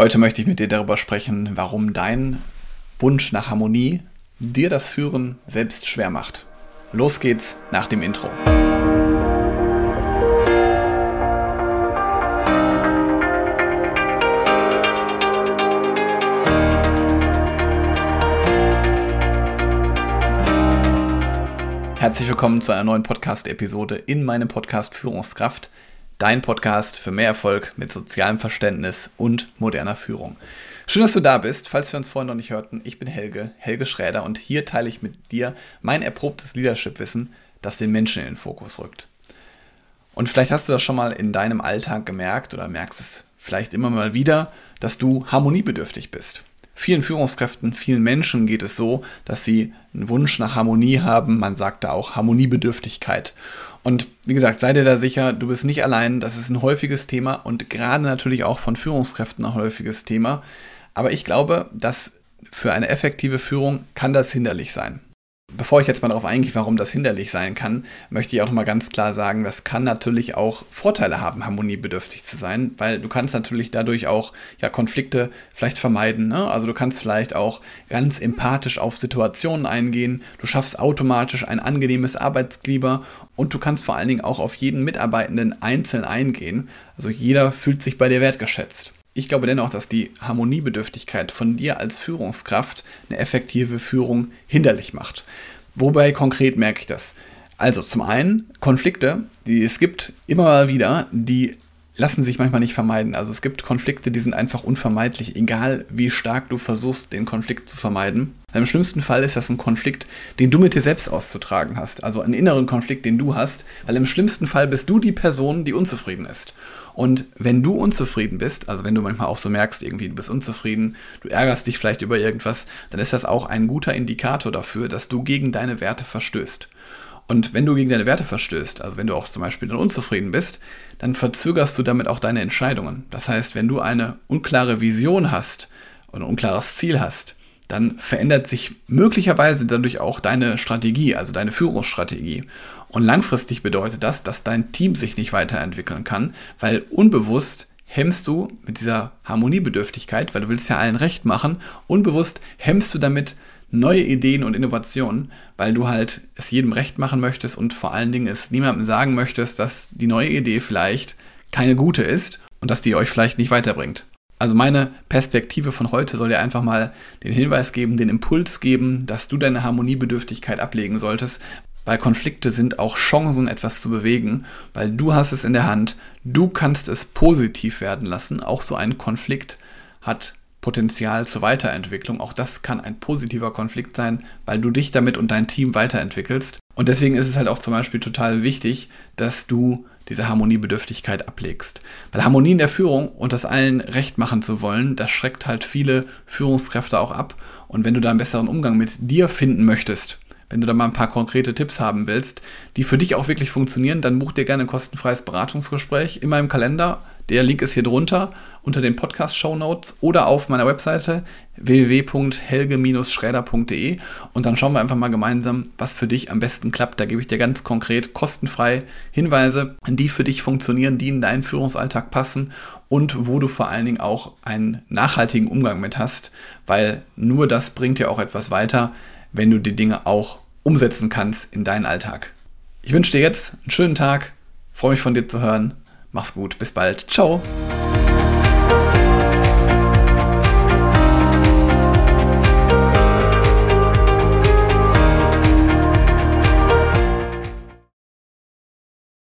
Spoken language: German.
Heute möchte ich mit dir darüber sprechen, warum dein Wunsch nach Harmonie dir das Führen selbst schwer macht. Los geht's nach dem Intro. Herzlich willkommen zu einer neuen Podcast-Episode in meinem Podcast Führungskraft dein Podcast für mehr Erfolg mit sozialem Verständnis und moderner Führung. Schön, dass du da bist. Falls wir uns vorhin noch nicht hörten, ich bin Helge, Helge Schräder und hier teile ich mit dir mein erprobtes Leadership-Wissen, das den Menschen in den Fokus rückt. Und vielleicht hast du das schon mal in deinem Alltag gemerkt oder merkst es vielleicht immer mal wieder, dass du harmoniebedürftig bist. Vielen Führungskräften, vielen Menschen geht es so, dass sie einen Wunsch nach Harmonie haben. Man sagt da auch Harmoniebedürftigkeit. Und wie gesagt, sei dir da sicher, du bist nicht allein. Das ist ein häufiges Thema und gerade natürlich auch von Führungskräften ein häufiges Thema. Aber ich glaube, dass für eine effektive Führung kann das hinderlich sein. Bevor ich jetzt mal darauf eingehe, warum das hinderlich sein kann, möchte ich auch noch mal ganz klar sagen, das kann natürlich auch Vorteile haben, harmoniebedürftig zu sein, weil du kannst natürlich dadurch auch ja, Konflikte vielleicht vermeiden. Ne? Also du kannst vielleicht auch ganz empathisch auf Situationen eingehen, du schaffst automatisch ein angenehmes Arbeitsklima und du kannst vor allen Dingen auch auf jeden Mitarbeitenden einzeln eingehen. Also jeder fühlt sich bei dir wertgeschätzt. Ich glaube dennoch, dass die Harmoniebedürftigkeit von dir als Führungskraft eine effektive Führung hinderlich macht. Wobei konkret merke ich das? Also zum einen Konflikte, die es gibt immer mal wieder, die lassen sich manchmal nicht vermeiden. Also es gibt Konflikte, die sind einfach unvermeidlich, egal wie stark du versuchst, den Konflikt zu vermeiden. Im schlimmsten Fall ist das ein Konflikt, den du mit dir selbst auszutragen hast. Also einen inneren Konflikt, den du hast, weil im schlimmsten Fall bist du die Person, die unzufrieden ist. Und wenn du unzufrieden bist, also wenn du manchmal auch so merkst, irgendwie du bist unzufrieden, du ärgerst dich vielleicht über irgendwas, dann ist das auch ein guter Indikator dafür, dass du gegen deine Werte verstößt. Und wenn du gegen deine Werte verstößt, also wenn du auch zum Beispiel dann unzufrieden bist, dann verzögerst du damit auch deine Entscheidungen. Das heißt, wenn du eine unklare Vision hast und ein unklares Ziel hast, dann verändert sich möglicherweise dadurch auch deine Strategie, also deine Führungsstrategie. Und langfristig bedeutet das, dass dein Team sich nicht weiterentwickeln kann, weil unbewusst hemmst du mit dieser Harmoniebedürftigkeit, weil du willst ja allen recht machen, unbewusst hemmst du damit neue Ideen und Innovationen, weil du halt es jedem recht machen möchtest und vor allen Dingen es niemandem sagen möchtest, dass die neue Idee vielleicht keine gute ist und dass die euch vielleicht nicht weiterbringt. Also meine Perspektive von heute soll dir einfach mal den Hinweis geben, den Impuls geben, dass du deine Harmoniebedürftigkeit ablegen solltest, weil Konflikte sind auch Chancen, etwas zu bewegen, weil du hast es in der Hand, du kannst es positiv werden lassen. Auch so ein Konflikt hat Potenzial zur Weiterentwicklung. Auch das kann ein positiver Konflikt sein, weil du dich damit und dein Team weiterentwickelst. Und deswegen ist es halt auch zum Beispiel total wichtig, dass du diese Harmoniebedürftigkeit ablegst. Weil Harmonie in der Führung und das allen recht machen zu wollen, das schreckt halt viele Führungskräfte auch ab. Und wenn du da einen besseren Umgang mit dir finden möchtest, wenn du da mal ein paar konkrete Tipps haben willst, die für dich auch wirklich funktionieren, dann buch dir gerne ein kostenfreies Beratungsgespräch in meinem Kalender. Der Link ist hier drunter unter den Podcast-Show Notes oder auf meiner Webseite www.helge-schräder.de und dann schauen wir einfach mal gemeinsam, was für dich am besten klappt. Da gebe ich dir ganz konkret kostenfrei Hinweise, die für dich funktionieren, die in deinen Führungsalltag passen und wo du vor allen Dingen auch einen nachhaltigen Umgang mit hast, weil nur das bringt dir auch etwas weiter, wenn du die Dinge auch umsetzen kannst in deinen Alltag. Ich wünsche dir jetzt einen schönen Tag, freue mich von dir zu hören. Mach's gut, bis bald. Ciao.